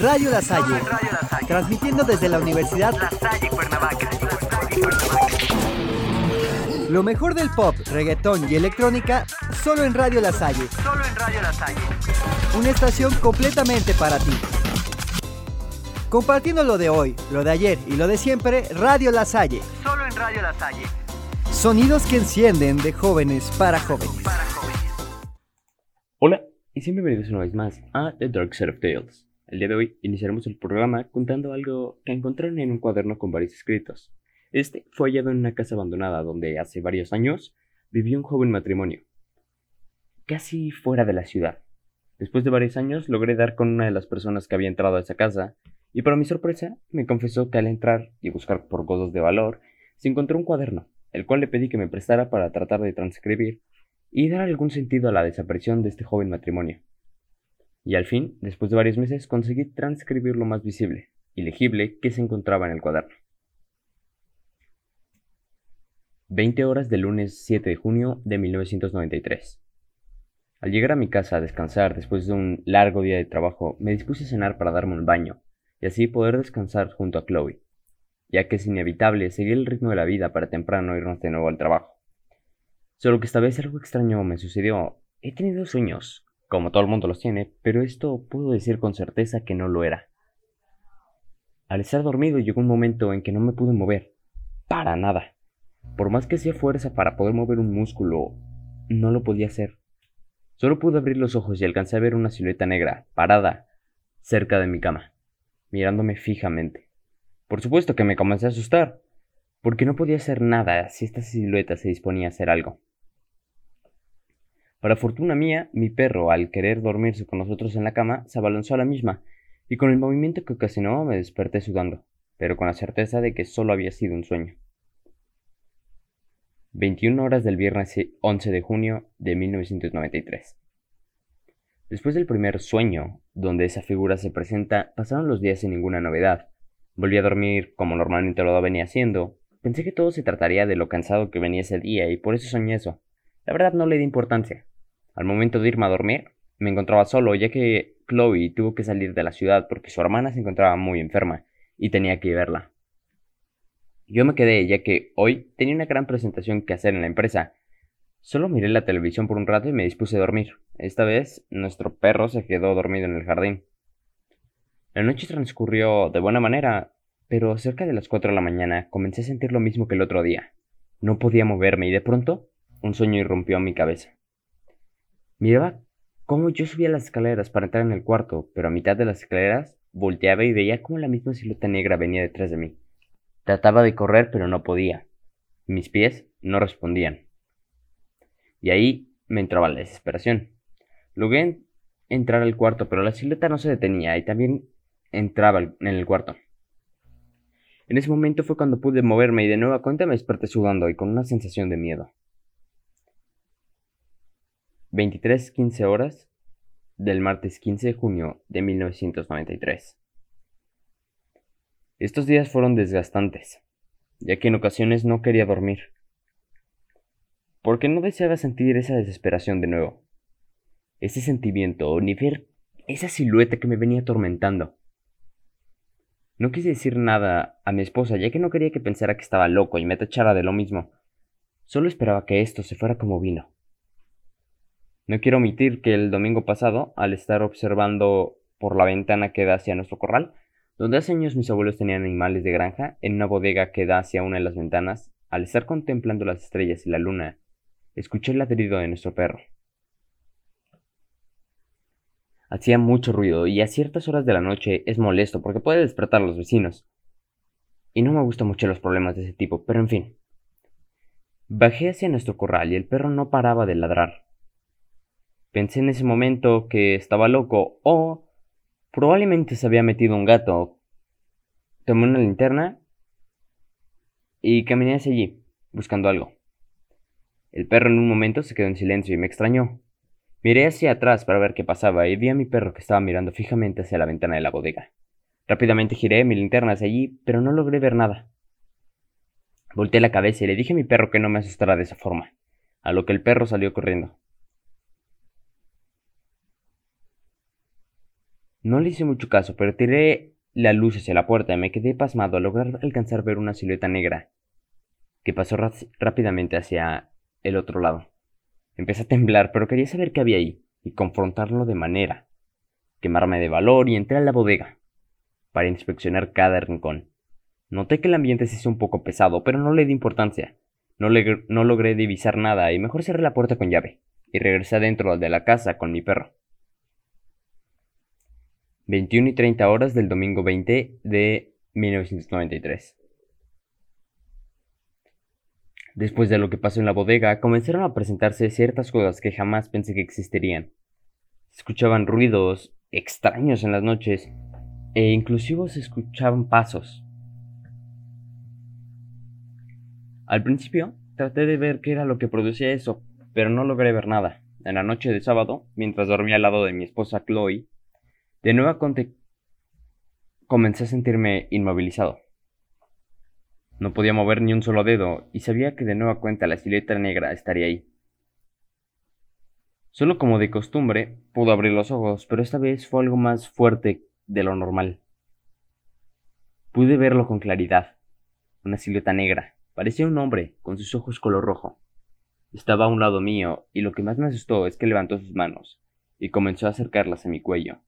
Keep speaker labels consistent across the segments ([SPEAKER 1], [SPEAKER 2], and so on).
[SPEAKER 1] Radio La Salle, transmitiendo desde la Universidad
[SPEAKER 2] La Salle Cuernavaca.
[SPEAKER 1] lo mejor del pop, reggaetón y electrónica, solo en Radio La Salle,
[SPEAKER 2] Solo en Radio La Salle.
[SPEAKER 1] una estación completamente para ti. Compartiendo lo de hoy, lo de ayer y lo de siempre, Radio La Salle.
[SPEAKER 2] Solo en Radio La Salle.
[SPEAKER 1] Sonidos que encienden de jóvenes para jóvenes.
[SPEAKER 2] Para jóvenes.
[SPEAKER 3] Hola y siempre bienvenidos una vez más a The Dark Side of Tales. El día de hoy iniciaremos el programa contando algo que encontraron en un cuaderno con varios escritos. Este fue hallado en una casa abandonada donde hace varios años vivió un joven matrimonio, casi fuera de la ciudad. Después de varios años logré dar con una de las personas que había entrado a esa casa y para mi sorpresa me confesó que al entrar y buscar por cosas de valor se encontró un cuaderno, el cual le pedí que me prestara para tratar de transcribir y dar algún sentido a la desaparición de este joven matrimonio. Y al fin, después de varios meses, conseguí transcribir lo más visible y legible que se encontraba en el cuaderno. 20 horas del lunes 7 de junio de 1993. Al llegar a mi casa a descansar después de un largo día de trabajo, me dispuse a cenar para darme un baño y así poder descansar junto a Chloe, ya que es inevitable seguir el ritmo de la vida para temprano irnos de nuevo al trabajo. Solo que esta vez algo extraño me sucedió. He tenido sueños, como todo el mundo los tiene, pero esto puedo decir con certeza que no lo era. Al estar dormido llegó un momento en que no me pude mover. Para nada. Por más que hacía fuerza para poder mover un músculo, no lo podía hacer. Solo pude abrir los ojos y alcancé a ver una silueta negra, parada, cerca de mi cama, mirándome fijamente. Por supuesto que me comencé a asustar, porque no podía hacer nada si esta silueta se disponía a hacer algo. Para fortuna mía, mi perro, al querer dormirse con nosotros en la cama, se abalanzó a la misma, y con el movimiento que ocasionó me desperté sudando, pero con la certeza de que solo había sido un sueño. 21 horas del viernes 11 de junio de 1993. Después del primer sueño, donde esa figura se presenta, pasaron los días sin ninguna novedad. Volví a dormir como normalmente lo venía haciendo. Pensé que todo se trataría de lo cansado que venía ese día y por eso soñé eso. La verdad no le di importancia. Al momento de irme a dormir, me encontraba solo, ya que Chloe tuvo que salir de la ciudad porque su hermana se encontraba muy enferma y tenía que verla. Yo me quedé, ya que hoy tenía una gran presentación que hacer en la empresa. Solo miré la televisión por un rato y me dispuse a dormir. Esta vez, nuestro perro se quedó dormido en el jardín. La noche transcurrió de buena manera, pero cerca de las 4 de la mañana comencé a sentir lo mismo que el otro día. No podía moverme y de pronto un sueño irrumpió mi cabeza. Miraba cómo yo subía las escaleras para entrar en el cuarto, pero a mitad de las escaleras volteaba y veía cómo la misma silueta negra venía detrás de mí. Trataba de correr, pero no podía. Mis pies no respondían. Y ahí me entraba la desesperación. Logré entrar al cuarto, pero la silueta no se detenía y también entraba en el cuarto. En ese momento fue cuando pude moverme y de nueva cuenta me desperté sudando y con una sensación de miedo. 23.15 horas del martes 15 de junio de 1993. Estos días fueron desgastantes, ya que en ocasiones no quería dormir, porque no deseaba sentir esa desesperación de nuevo, ese sentimiento, ni ver esa silueta que me venía atormentando. No quise decir nada a mi esposa, ya que no quería que pensara que estaba loco y me tachara de lo mismo. Solo esperaba que esto se fuera como vino. No quiero omitir que el domingo pasado, al estar observando por la ventana que da hacia nuestro corral, donde hace años mis abuelos tenían animales de granja, en una bodega que da hacia una de las ventanas, al estar contemplando las estrellas y la luna, escuché el ladrido de nuestro perro. Hacía mucho ruido y a ciertas horas de la noche es molesto porque puede despertar a los vecinos. Y no me gustan mucho los problemas de ese tipo, pero en fin. Bajé hacia nuestro corral y el perro no paraba de ladrar. Pensé en ese momento que estaba loco o probablemente se había metido un gato. Tomé una linterna y caminé hacia allí, buscando algo. El perro en un momento se quedó en silencio y me extrañó. Miré hacia atrás para ver qué pasaba y vi a mi perro que estaba mirando fijamente hacia la ventana de la bodega. Rápidamente giré mi linterna hacia allí, pero no logré ver nada. Volteé la cabeza y le dije a mi perro que no me asustara de esa forma, a lo que el perro salió corriendo. No le hice mucho caso, pero tiré la luz hacia la puerta y me quedé pasmado al lograr alcanzar ver una silueta negra que pasó rápidamente hacia el otro lado. Empecé a temblar, pero quería saber qué había ahí y confrontarlo de manera. Quemarme de valor y entré a la bodega para inspeccionar cada rincón. Noté que el ambiente se hizo un poco pesado, pero no le di importancia. No, no logré divisar nada y mejor cerré la puerta con llave y regresé adentro de la casa con mi perro. 21 y 30 horas del domingo 20 de 1993. Después de lo que pasó en la bodega, comenzaron a presentarse ciertas cosas que jamás pensé que existirían. Se escuchaban ruidos extraños en las noches e inclusive se escuchaban pasos. Al principio traté de ver qué era lo que producía eso, pero no logré ver nada. En la noche de sábado, mientras dormía al lado de mi esposa Chloe, de nuevo comencé a sentirme inmovilizado. No podía mover ni un solo dedo y sabía que de nueva cuenta la silueta negra estaría ahí. Solo como de costumbre, pudo abrir los ojos, pero esta vez fue algo más fuerte de lo normal. Pude verlo con claridad. Una silueta negra. Parecía un hombre, con sus ojos color rojo. Estaba a un lado mío, y lo que más me asustó es que levantó sus manos, y comenzó a acercarlas a mi cuello.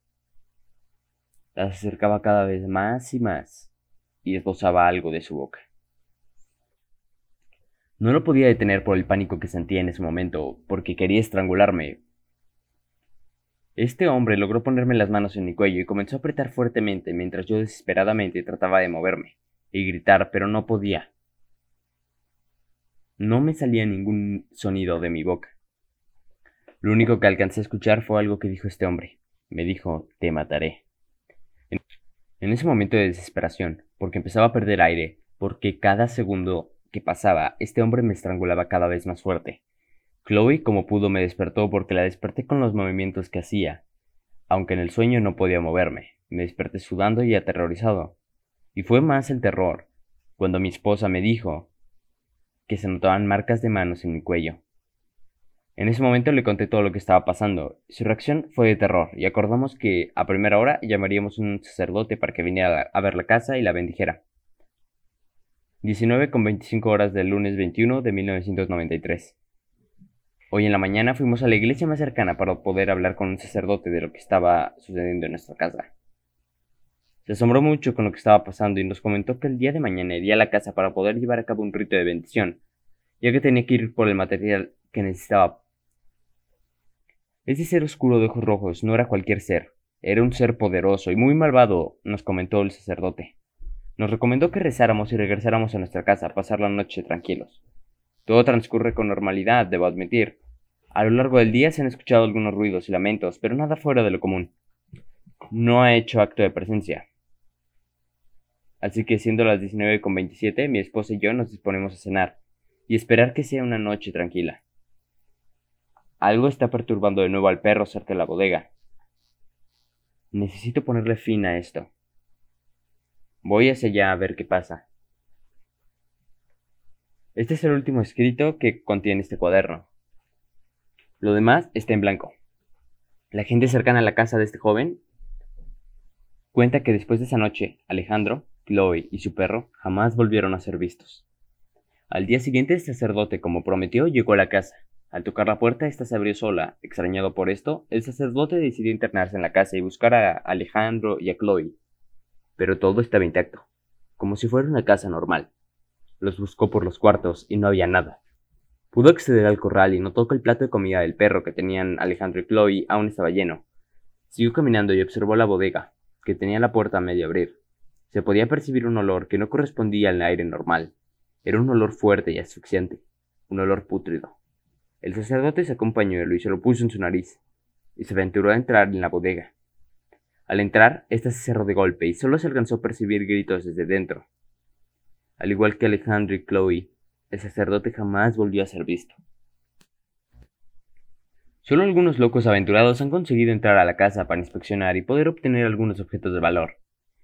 [SPEAKER 3] Las acercaba cada vez más y más, y esbozaba algo de su boca. No lo podía detener por el pánico que sentía en ese momento, porque quería estrangularme. Este hombre logró ponerme las manos en mi cuello y comenzó a apretar fuertemente mientras yo desesperadamente trataba de moverme y gritar, pero no podía. No me salía ningún sonido de mi boca. Lo único que alcancé a escuchar fue algo que dijo este hombre. Me dijo, te mataré. En ese momento de desesperación, porque empezaba a perder aire, porque cada segundo que pasaba, este hombre me estrangulaba cada vez más fuerte. Chloe, como pudo, me despertó porque la desperté con los movimientos que hacía. Aunque en el sueño no podía moverme, me desperté sudando y aterrorizado. Y fue más el terror, cuando mi esposa me dijo que se notaban marcas de manos en mi cuello. En ese momento le conté todo lo que estaba pasando. Su reacción fue de terror, y acordamos que a primera hora llamaríamos a un sacerdote para que viniera a ver la casa y la bendijera. 19 con 25 horas del lunes 21 de 1993. Hoy en la mañana fuimos a la iglesia más cercana para poder hablar con un sacerdote de lo que estaba sucediendo en nuestra casa. Se asombró mucho con lo que estaba pasando y nos comentó que el día de mañana iría a la casa para poder llevar a cabo un rito de bendición, ya que tenía que ir por el material que necesitaba. Ese ser oscuro de ojos rojos no era cualquier ser, era un ser poderoso y muy malvado, nos comentó el sacerdote. Nos recomendó que rezáramos y regresáramos a nuestra casa a pasar la noche tranquilos. Todo transcurre con normalidad, debo admitir. A lo largo del día se han escuchado algunos ruidos y lamentos, pero nada fuera de lo común. No ha hecho acto de presencia. Así que siendo las 19.27, mi esposa y yo nos disponemos a cenar y esperar que sea una noche tranquila. Algo está perturbando de nuevo al perro cerca de la bodega. Necesito ponerle fin a esto. Voy hacia allá a ver qué pasa. Este es el último escrito que contiene este cuaderno. Lo demás está en blanco. La gente cercana a la casa de este joven cuenta que después de esa noche, Alejandro, Chloe y su perro jamás volvieron a ser vistos. Al día siguiente, el sacerdote, como prometió, llegó a la casa. Al tocar la puerta, esta se abrió sola. Extrañado por esto, el sacerdote decidió internarse en la casa y buscar a Alejandro y a Chloe, pero todo estaba intacto, como si fuera una casa normal. Los buscó por los cuartos y no había nada. Pudo acceder al corral y notó que el plato de comida del perro que tenían Alejandro y Chloe aún estaba lleno. Siguió caminando y observó la bodega, que tenía la puerta a medio abrir. Se podía percibir un olor que no correspondía al aire normal. Era un olor fuerte y asfixiante, un olor pútrido. El sacerdote se acompañó y se lo puso en su nariz, y se aventuró a entrar en la bodega. Al entrar, ésta se cerró de golpe y solo se alcanzó a percibir gritos desde dentro. Al igual que Alejandro y Chloe, el sacerdote jamás volvió a ser visto. Solo algunos locos aventurados han conseguido entrar a la casa para inspeccionar y poder obtener algunos objetos de valor,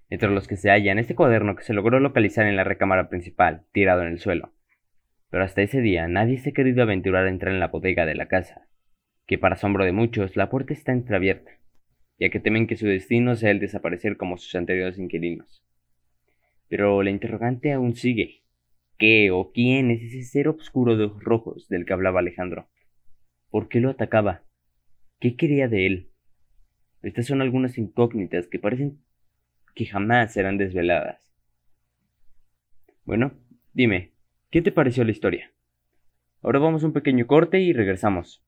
[SPEAKER 3] entre los que se hallan este cuaderno que se logró localizar en la recámara principal, tirado en el suelo. Pero hasta ese día nadie se ha querido aventurar a entrar en la bodega de la casa, que para asombro de muchos la puerta está entreabierta ya que temen que su destino sea el desaparecer como sus anteriores inquilinos. Pero la interrogante aún sigue. ¿Qué o quién es ese ser oscuro de ojos rojos del que hablaba Alejandro? ¿Por qué lo atacaba? ¿Qué quería de él? Estas son algunas incógnitas que parecen que jamás serán desveladas. Bueno, dime, ¿qué te pareció la historia? Ahora vamos a un pequeño corte y regresamos.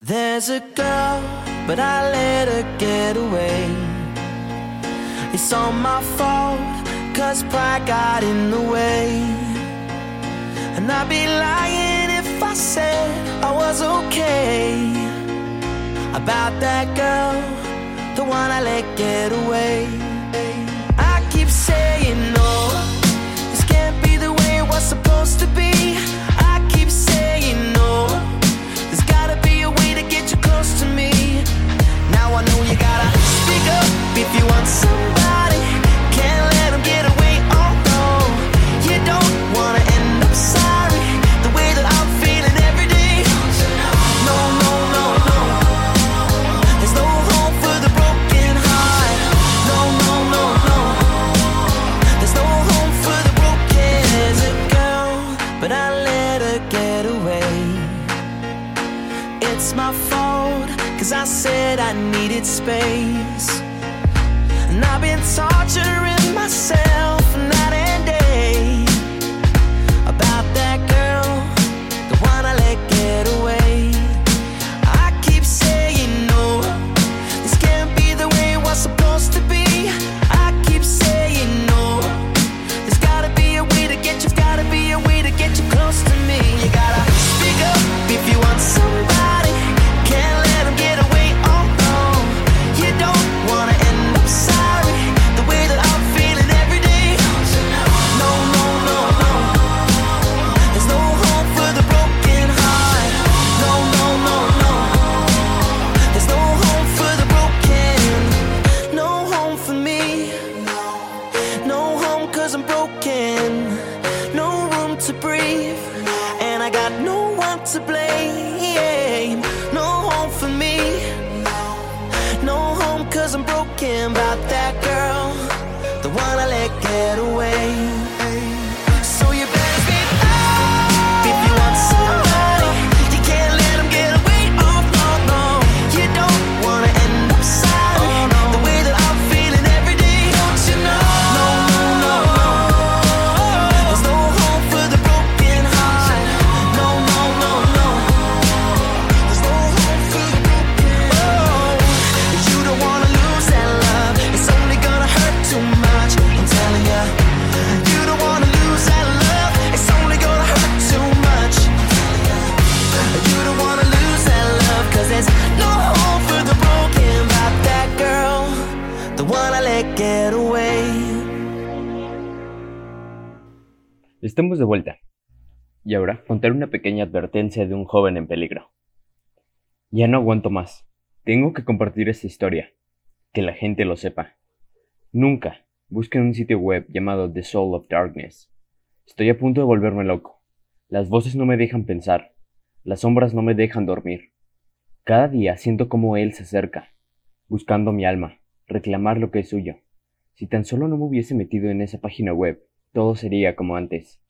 [SPEAKER 4] There's a girl, but I let her get away. It's all my fault, cause pride got in the way. And I'd be lying if I said I was okay. About that girl, the one I let get away. Supposed to be.
[SPEAKER 3] Estamos de vuelta. Y ahora contaré una pequeña advertencia de un joven en peligro. Ya no aguanto más. Tengo que compartir esta historia. Que la gente lo sepa. Nunca busquen un sitio web llamado The Soul of Darkness. Estoy a punto de volverme loco. Las voces no me dejan pensar. Las sombras no me dejan dormir. Cada día siento como él se acerca, buscando mi alma, reclamar lo que es suyo. Si tan solo no me hubiese metido en esa página web, todo sería como antes.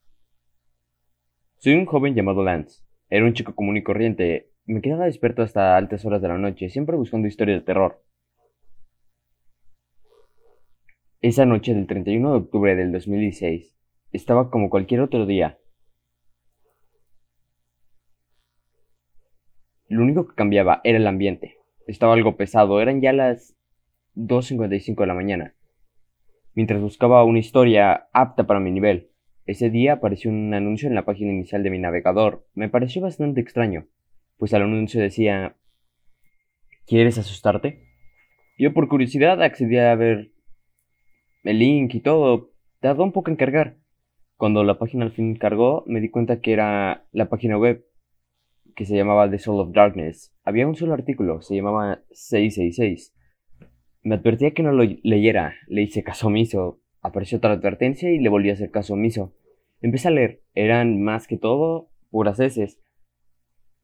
[SPEAKER 3] Soy un joven llamado Lance. Era un chico común y corriente. Me quedaba despierto hasta altas horas de la noche, siempre buscando historias de terror. Esa noche del 31 de octubre del 2016, estaba como cualquier otro día. Lo único que cambiaba era el ambiente. Estaba algo pesado, eran ya las 2.55 de la mañana. Mientras buscaba una historia apta para mi nivel, ese día apareció un anuncio en la página inicial de mi navegador. Me pareció bastante extraño, pues el anuncio decía ¿Quieres asustarte? Yo por curiosidad accedí a ver el link y todo. Tardó un poco en cargar. Cuando la página al fin cargó, me di cuenta que era la página web que se llamaba The Soul of Darkness. Había un solo artículo, se llamaba 666. Me advertía que no lo leyera, le hice caso omiso. Apareció otra advertencia y le volví a hacer caso omiso. Empecé a leer, eran más que todo puras heces.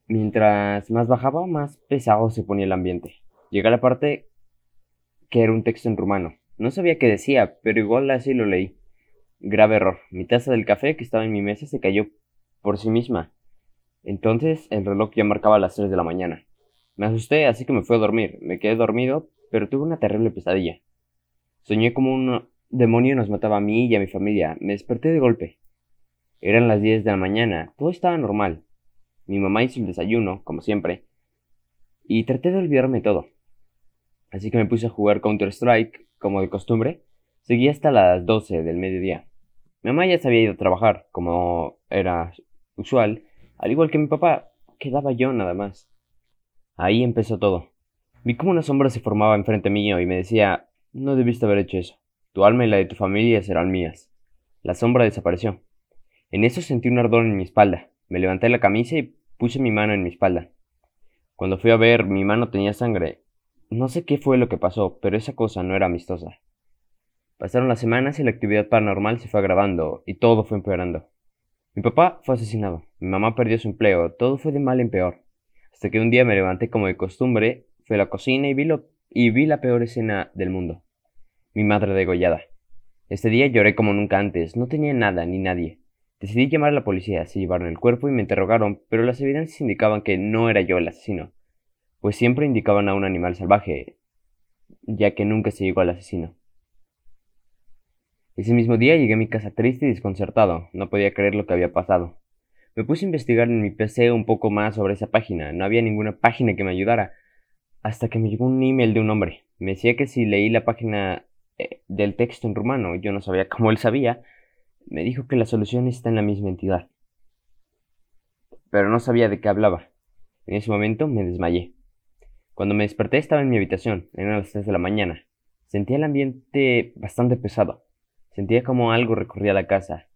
[SPEAKER 3] Mientras más bajaba, más pesado se ponía el ambiente. Llegué a la parte que era un texto en rumano. No sabía qué decía, pero igual así lo leí. Grave error. Mi taza del café que estaba en mi mesa se cayó por sí misma. Entonces el reloj ya marcaba las 3 de la mañana. Me asusté, así que me fui a dormir. Me quedé dormido, pero tuve una terrible pesadilla. Soñé como un demonio nos mataba a mí y a mi familia. Me desperté de golpe. Eran las 10 de la mañana. Todo estaba normal. Mi mamá hizo el desayuno, como siempre, y traté de olvidarme todo. Así que me puse a jugar Counter-Strike, como de costumbre. Seguí hasta las 12 del mediodía. Mi mamá ya se había ido a trabajar, como era usual, al igual que mi papá, quedaba yo nada más. Ahí empezó todo. Vi como una sombra se formaba enfrente mío y me decía, no debiste haber hecho eso. Tu alma y la de tu familia serán mías. La sombra desapareció. En eso sentí un ardor en mi espalda. Me levanté la camisa y puse mi mano en mi espalda. Cuando fui a ver, mi mano tenía sangre. No sé qué fue lo que pasó, pero esa cosa no era amistosa. Pasaron las semanas y la actividad paranormal se fue agravando y todo fue empeorando. Mi papá fue asesinado, mi mamá perdió su empleo, todo fue de mal en peor. Hasta que un día me levanté como de costumbre, fui a la cocina y vi, lo, y vi la peor escena del mundo. Mi madre degollada. Este día lloré como nunca antes, no tenía nada ni nadie. Decidí llamar a la policía, se llevaron el cuerpo y me interrogaron, pero las evidencias indicaban que no era yo el asesino, pues siempre indicaban a un animal salvaje, ya que nunca se llegó al asesino. Ese mismo día llegué a mi casa triste y desconcertado, no podía creer lo que había pasado. Me puse a investigar en mi PC un poco más sobre esa página, no había ninguna página que me ayudara, hasta que me llegó un email de un hombre. Me decía que si leí la página eh, del texto en rumano, yo no sabía cómo él sabía, me dijo que la solución está en la misma entidad. Pero no sabía de qué hablaba. En ese momento me desmayé. Cuando me desperté estaba en mi habitación, eran las 3 de la mañana. Sentía el ambiente bastante pesado. Sentía como algo recorría la casa.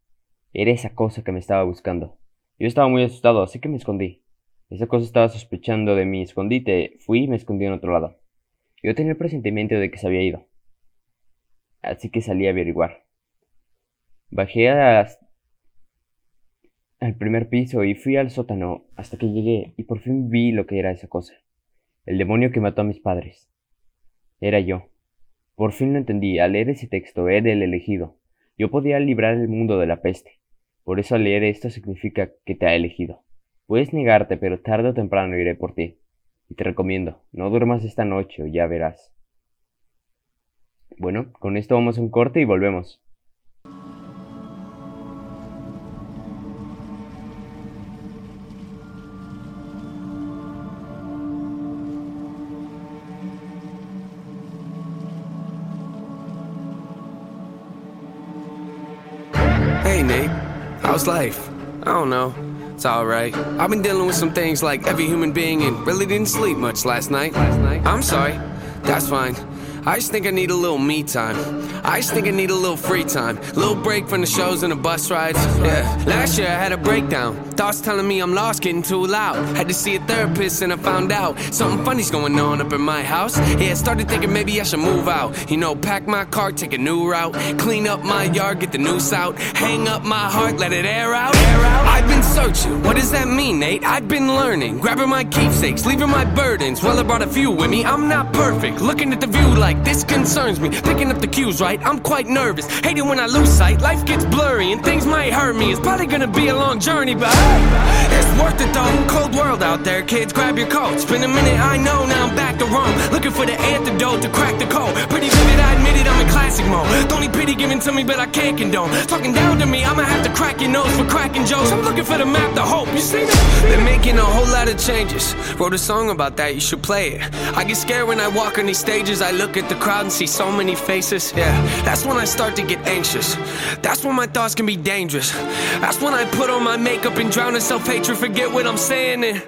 [SPEAKER 3] Era esa cosa que me estaba buscando. Yo estaba muy asustado, así que me escondí. Esa cosa estaba sospechando de mi escondite. Fui y me escondí en otro lado. Yo tenía el presentimiento de que se había ido. Así que salí a averiguar. Bajé al primer piso y fui al sótano hasta que llegué y por fin vi lo que era esa cosa. El demonio que mató a mis padres. Era yo. Por fin lo entendí. Al leer ese texto era el elegido. Yo podía librar el mundo de la peste. Por eso al leer esto significa que te ha elegido. Puedes negarte, pero tarde o temprano iré por ti. Y te recomiendo, no duermas esta noche o ya verás. Bueno, con esto vamos a un corte y volvemos.
[SPEAKER 5] Hey, Nate. How's life? I don't know. It's alright. I've been dealing with some things like every human being and really didn't sleep much last night. Last night? I'm sorry. That's fine. I just think I need a little me time. I just think I need a little free time. Little break from the shows and the bus rides. Yeah. Last year I had a breakdown. Thoughts telling me I'm lost, getting too loud. Had to see a therapist and I found out something funny's going on up in my house. Yeah, started thinking maybe I should move out. You know, pack my car, take a new route. Clean up my yard, get the noose out. Hang up my heart, let it air out. Air out. I've been searching. What does that mean, Nate? I've been learning. Grabbing my keepsakes, leaving my burdens. Well, I brought a few with me. I'm not perfect. Looking at the view like this concerns me. Picking up the cues right. I'm quite nervous. Hate it when I lose sight. Life gets blurry and things might hurt me. It's probably gonna be a long journey, but hey, it's worth it though. Cold world out there, kids. Grab your coats. Been a minute, I know. Now I'm back to Rome. Looking for the antidote to crack the code. Pretty vivid, I admit it. I'm in classic mode. The only pity given to me, but I can't condone. Talking down to me, I'ma have to crack your nose for cracking jokes. I'm looking for the map, the hope. You see that? Been making a whole lot of changes. Wrote a song about that. You should play it. I get scared when I walk on these stages. I look at the crowd and see so many faces. Yeah, that's when I start to get anxious. That's when my thoughts can be dangerous. That's when I put on my makeup and drown in self hatred. Forget what I'm saying. And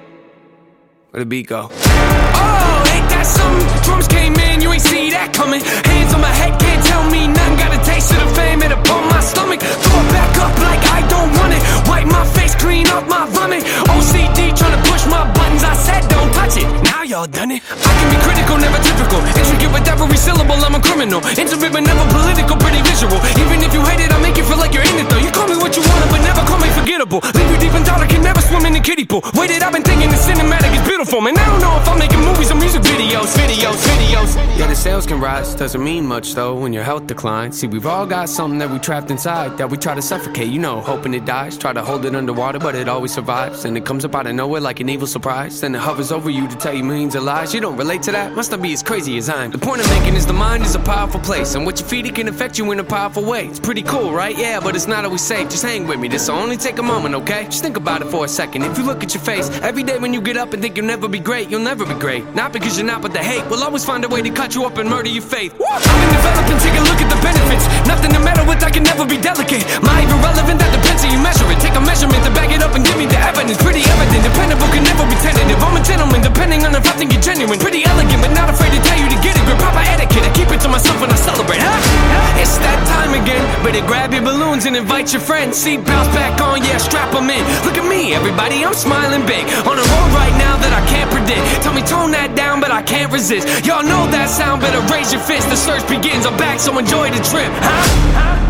[SPEAKER 5] where the beat go? Oh, ain't that something? Drums came in, you ain't see that coming. Hands on my head, can't tell me nothing. Got a taste of the fame, it upon my stomach. Throw it back up like I don't want it. Wipe my face, clean up my vomit. OCD trying to push my buttons. I said don't touch it. Now y'all done it. I can be critical, never typical. Intricate with every syllable, I'm a criminal. Intimate but never political, pretty visual. Even if you hate it, I make you feel like you're in it though. You call me what you want, but never call me forgettable. Leave you deep in thought, I can never swim in a kiddie pool. Waited, I've been thinking the cinematic is beautiful, man. I don't know if I'm making movies or music videos, videos, videos. Yeah, the sales can rise, doesn't mean much though when your health declines. See, we've all got something that we trapped inside that we try to suffocate, you know, hoping it dies. Try to hold it underwater, but it always survives. And it comes up out of nowhere like an evil surprise. Then it hovers over you to tell you millions of lies. You don't relate to that? Must not be as crazy as I'm. The point I'm making is the mind is a powerful place, and what you feed it can affect you in a powerful way. It's pretty cool, right? Yeah, but it's not always safe. Just hang with me. This'll only take a moment, okay? Just think about it for a second. If you look at your face every day when you get up and think you'll never be great, you'll never be great. Not because you're not, but the hate will always find a way to cut you up and murder your faith. I've been developing, take a look at the benefits. Nothing to meddle with, I can never be delicate. My irrelevant, that depends how you measure it. Take a measurement to back it up and give me the evidence. Pretty evident, dependable can never be tentative. I'm a gentleman, depending on if I think you're genuine. Pretty elegant, but not afraid to tell you to get it. Proper etiquette, I keep it to myself when I celebrate. Huh? It's that time again. Better grab your balloons and invite your friends. Seat belts back on, yeah, strap them in. Look at me, everybody, I'm smiling big. On a road right now that I can't predict. Tell me tone that down, but I can't resist. Y'all know that sound, better raise your fist. The search begins, I'm back, so enjoy the trip. Huh?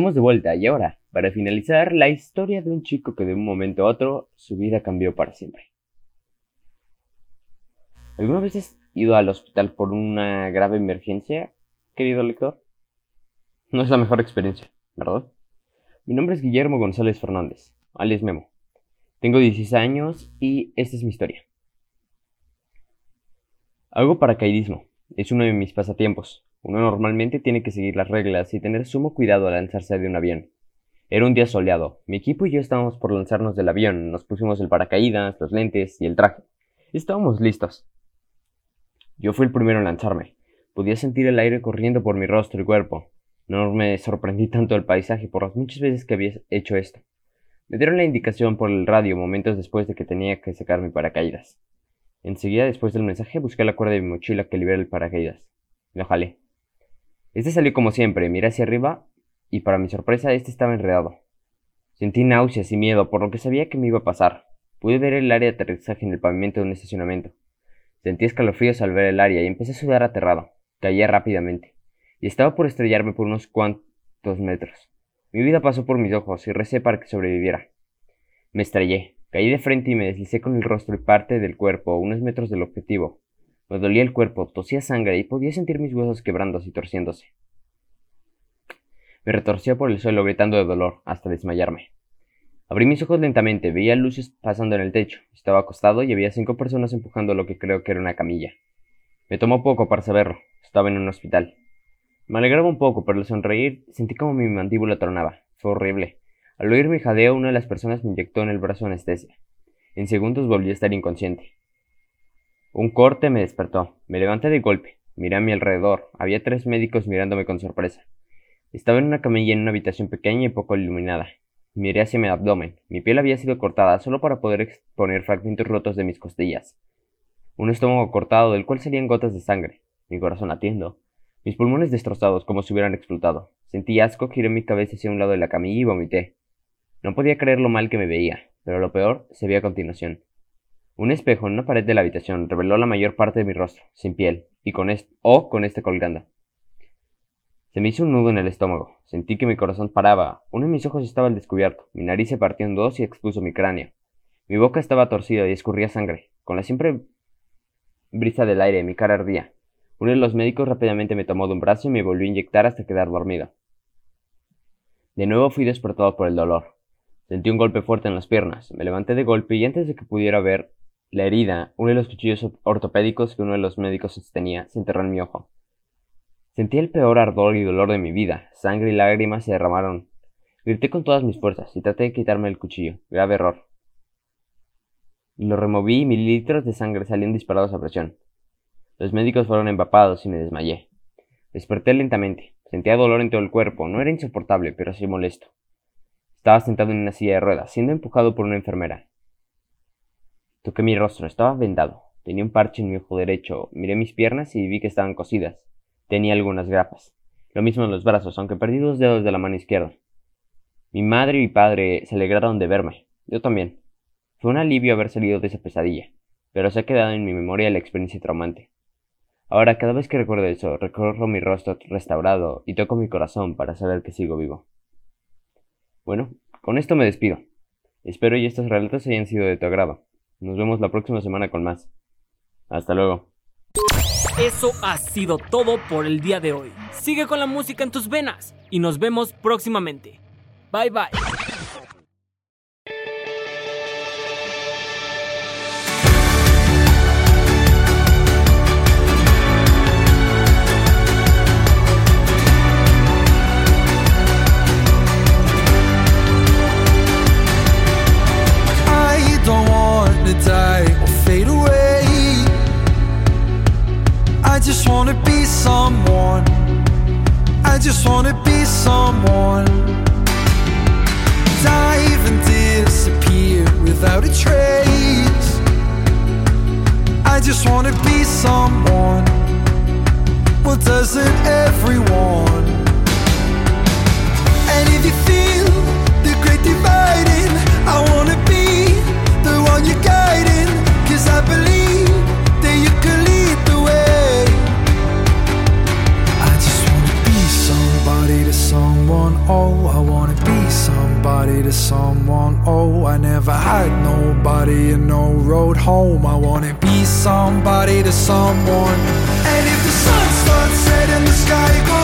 [SPEAKER 3] Estamos de vuelta y ahora, para finalizar, la historia de un chico que de un momento a otro su vida cambió para siempre. ¿Alguna vez has ido al hospital por una grave emergencia, querido lector? No es la mejor experiencia, ¿verdad? Mi nombre es Guillermo González Fernández, alias Memo. Tengo 16 años y esta es mi historia. Hago paracaidismo, es uno de mis pasatiempos. Uno normalmente tiene que seguir las reglas y tener sumo cuidado al lanzarse de un avión. Era un día soleado. Mi equipo y yo estábamos por lanzarnos del avión. Nos pusimos el paracaídas, los lentes y el traje. Estábamos listos. Yo fui el primero en lanzarme. Podía sentir el aire corriendo por mi rostro y cuerpo. No me sorprendí tanto del paisaje por las muchas veces que había hecho esto. Me dieron la indicación por el radio momentos después de que tenía que sacar mi paracaídas. Enseguida después del mensaje busqué la cuerda de mi mochila que libera el paracaídas. Lo jalé. Este salió como siempre, miré hacia arriba y para mi sorpresa este estaba enredado. Sentí náuseas y miedo por lo que sabía que me iba a pasar. Pude ver el área de aterrizaje en el pavimento de un estacionamiento. Sentí escalofríos al ver el área y empecé a sudar aterrado. Caía rápidamente. Y estaba por estrellarme por unos cuantos metros. Mi vida pasó por mis ojos y recé para que sobreviviera. Me estrellé. Caí de frente y me deslicé con el rostro y parte del cuerpo a unos metros del objetivo. Me dolía el cuerpo, tosía sangre y podía sentir mis huesos quebrándose y torciéndose. Me retorció por el suelo gritando de dolor hasta desmayarme. Abrí mis ojos lentamente, veía luces pasando en el techo. Estaba acostado y había cinco personas empujando lo que creo que era una camilla. Me tomó poco para saberlo. Estaba en un hospital. Me alegraba un poco, pero al sonreír sentí como mi mandíbula tronaba. Fue horrible. Al oír mi jadeo, una de las personas me inyectó en el brazo anestesia. En segundos volví a estar inconsciente. Un corte me despertó. Me levanté de golpe. Miré a mi alrededor. Había tres médicos mirándome con sorpresa. Estaba en una camilla en una habitación pequeña y poco iluminada. Miré hacia mi abdomen. Mi piel había sido cortada solo para poder exponer fragmentos rotos de mis costillas. Un estómago cortado del cual salían gotas de sangre. Mi corazón latiendo. Mis pulmones destrozados como si hubieran explotado. Sentí asco, giré mi cabeza hacia un lado de la camilla y vomité. No podía creer lo mal que me veía, pero lo peor se vio a continuación. Un espejo en una pared de la habitación reveló la mayor parte de mi rostro, sin piel, y con este, o con este colgando. Se me hizo un nudo en el estómago. Sentí que mi corazón paraba. Uno de mis ojos estaba al descubierto. Mi nariz se partió en dos y expuso mi cráneo. Mi boca estaba torcida y escurría sangre. Con la siempre brisa del aire, mi cara ardía. Uno de los médicos rápidamente me tomó de un brazo y me volvió a inyectar hasta quedar dormido. De nuevo fui despertado por el dolor. Sentí un golpe fuerte en las piernas. Me levanté de golpe y antes de que pudiera ver la herida, uno de los cuchillos ortopédicos que uno de los médicos sostenía, se enterró en mi ojo. Sentí el peor ardor y dolor de mi vida. Sangre y lágrimas se derramaron. Grité con todas mis fuerzas y traté de quitarme el cuchillo. Grave error. Lo removí y mililitros de sangre salían disparados a presión. Los médicos fueron empapados y me desmayé. Desperté lentamente. Sentía dolor en todo el cuerpo. No era insoportable, pero sí molesto. Estaba sentado en una silla de ruedas, siendo empujado por una enfermera. Toqué mi rostro, estaba vendado. Tenía un parche en mi ojo derecho. Miré mis piernas y vi que estaban cosidas. Tenía algunas grapas. Lo mismo en los brazos, aunque perdí dos dedos de la mano izquierda. Mi madre y mi padre se alegraron de verme. Yo también. Fue un alivio haber salido de esa pesadilla, pero se ha quedado en mi memoria la experiencia traumante. Ahora, cada vez que recuerdo eso, recorro mi rostro restaurado y toco mi corazón para saber que sigo vivo. Bueno, con esto me despido. Espero y estos relatos hayan sido de tu agrado. Nos vemos la próxima semana con más. Hasta luego.
[SPEAKER 6] Eso ha sido todo por el día de hoy. Sigue con la música en tus venas y nos vemos próximamente. Bye bye.
[SPEAKER 7] Be somebody to someone. Oh, I never had nobody and no road home. I wanna be somebody to someone. And if the sun starts setting, the sky goes